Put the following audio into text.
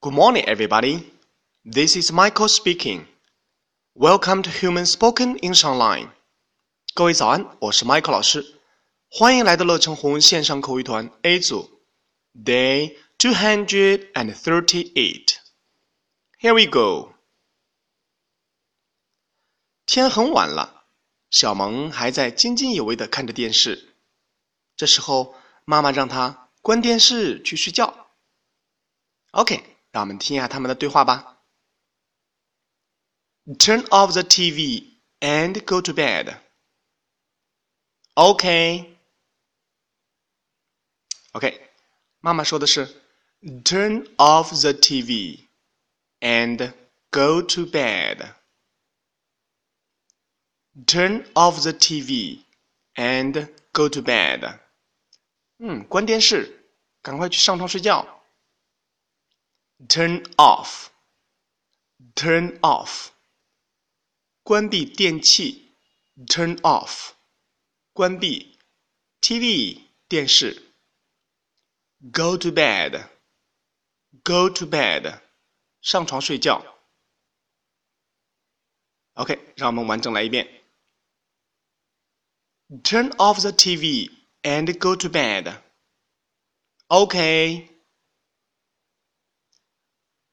Good morning, everybody. This is Michael speaking. Welcome to Human Spoken English Online. 各位早安，我是 Michael 老师，欢迎来到乐成红线上口语团 A 组，Day two hundred and thirty-eight. Here we go. 天很晚了，小萌还在津津有味地看着电视。这时候，妈妈让她关电视去睡觉。OK， 让我们听一下他们的对话吧。Turn off the TV and go to bed. OK。OK，妈妈说的是 Turn off the TV and go to bed. Turn off the TV and go to bed. 嗯，关电视，赶快去上床睡觉。 turn off, turn off，关闭电器，turn off，关闭 TV 电视，go to bed, go to bed，上床睡觉。OK，让我们完整来一遍。Turn off the TV and go to bed. Okay.